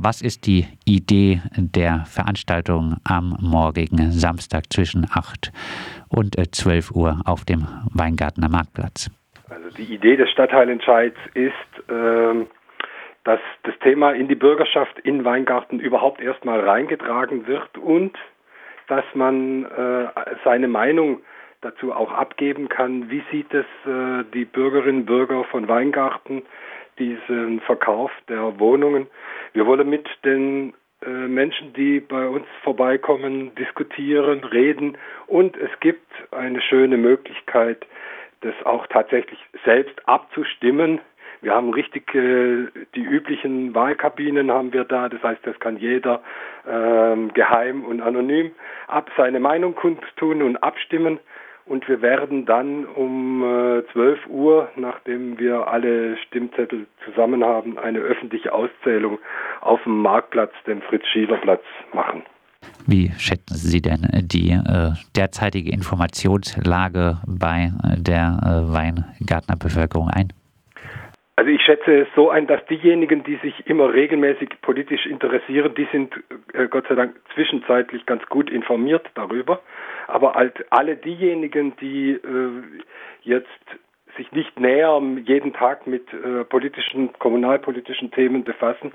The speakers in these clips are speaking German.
Was ist die Idee der Veranstaltung am morgigen Samstag zwischen 8 und 12 Uhr auf dem Weingartner Marktplatz? Also die Idee des Stadtteilentscheids ist, ähm, dass das Thema in die Bürgerschaft in Weingarten überhaupt erstmal reingetragen wird und dass man äh, seine Meinung dazu auch abgeben kann, wie sieht es äh, die Bürgerinnen und Bürger von Weingarten, diesen Verkauf der Wohnungen. Wir wollen mit den äh, Menschen, die bei uns vorbeikommen, diskutieren, reden und es gibt eine schöne Möglichkeit, das auch tatsächlich selbst abzustimmen. Wir haben richtig äh, die üblichen Wahlkabinen haben wir da, das heißt, das kann jeder ähm, geheim und anonym ab seine Meinung kundtun und abstimmen. Und wir werden dann um äh, 12 Uhr, nachdem wir alle Stimmzettel zusammen haben, eine öffentliche Auszählung auf dem Marktplatz, dem Fritz-Schieler-Platz, machen. Wie schätzen Sie denn die äh, derzeitige Informationslage bei äh, der äh, Weingartnerbevölkerung ein? Also ich schätze es so ein, dass diejenigen, die sich immer regelmäßig politisch interessieren, die sind äh, Gott sei Dank zwischenzeitlich ganz gut informiert darüber. Aber halt alle diejenigen, die äh, jetzt sich nicht näher jeden Tag mit äh, politischen, kommunalpolitischen Themen befassen,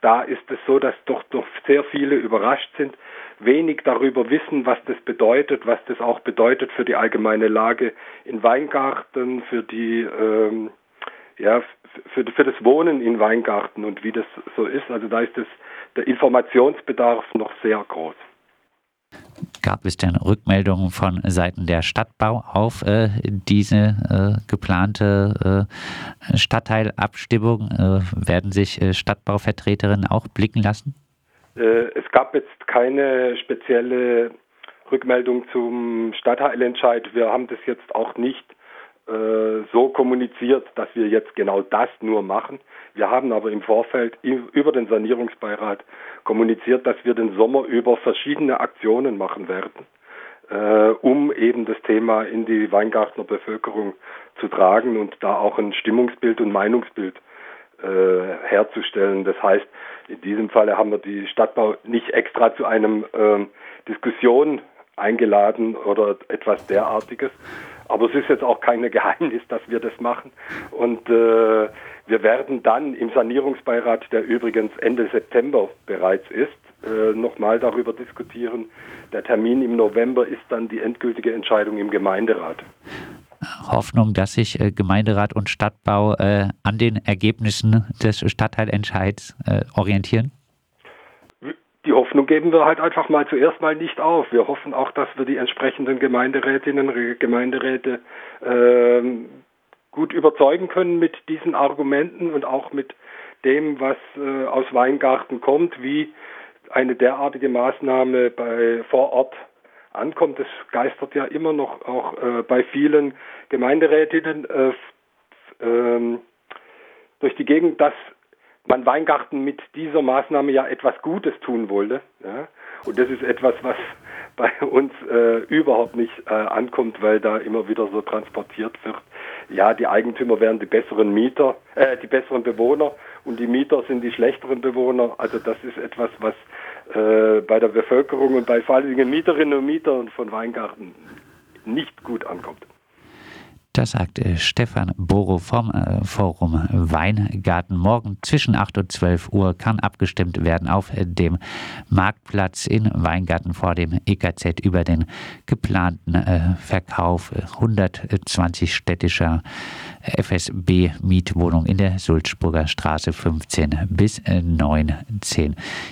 da ist es so, dass doch, doch sehr viele überrascht sind, wenig darüber wissen, was das bedeutet, was das auch bedeutet für die allgemeine Lage in Weingarten, für die ähm, ja, für, für das Wohnen in Weingarten und wie das so ist. Also da ist das, der Informationsbedarf noch sehr groß. Gab es denn Rückmeldungen von Seiten der Stadtbau auf äh, diese äh, geplante äh, Stadtteilabstimmung? Äh, werden sich äh, Stadtbauvertreterinnen auch blicken lassen? Äh, es gab jetzt keine spezielle Rückmeldung zum Stadtteilentscheid. Wir haben das jetzt auch nicht so kommuniziert, dass wir jetzt genau das nur machen. Wir haben aber im Vorfeld über den Sanierungsbeirat kommuniziert, dass wir den Sommer über verschiedene Aktionen machen werden, äh, um eben das Thema in die Weingartner Bevölkerung zu tragen und da auch ein Stimmungsbild und Meinungsbild äh, herzustellen. Das heißt, in diesem Falle haben wir die Stadtbau nicht extra zu einem äh, Diskussion eingeladen oder etwas derartiges, aber es ist jetzt auch kein Geheimnis, dass wir das machen. Und äh, wir werden dann im Sanierungsbeirat, der übrigens Ende September bereits ist, äh, nochmal darüber diskutieren. Der Termin im November ist dann die endgültige Entscheidung im Gemeinderat. Hoffnung, dass sich äh, Gemeinderat und Stadtbau äh, an den Ergebnissen des Stadtteilentscheids äh, orientieren? Die Hoffnung geben wir halt einfach mal zuerst mal nicht auf. Wir hoffen auch, dass wir die entsprechenden Gemeinderätinnen und Gemeinderäte äh, gut überzeugen können mit diesen Argumenten und auch mit dem, was äh, aus Weingarten kommt, wie eine derartige Maßnahme bei vor Ort ankommt. Das geistert ja immer noch auch äh, bei vielen Gemeinderätinnen äh, ähm, durch die Gegend, dass man Weingarten mit dieser Maßnahme ja etwas Gutes tun wollte. Ja? Und das ist etwas, was bei uns äh, überhaupt nicht äh, ankommt, weil da immer wieder so transportiert wird. Ja, die Eigentümer wären die besseren Mieter, äh, die besseren Bewohner und die Mieter sind die schlechteren Bewohner. Also das ist etwas, was äh, bei der Bevölkerung und bei vor allen Dingen Mieterinnen und Mietern von Weingarten nicht gut ankommt. Das sagt äh, Stefan Boro vom äh, Forum Weingarten. Morgen zwischen 8 und 12 Uhr kann abgestimmt werden auf dem Marktplatz in Weingarten vor dem EKZ über den geplanten äh, Verkauf 120 städtischer FSB-Mietwohnungen in der Sulzburger Straße 15 bis 19.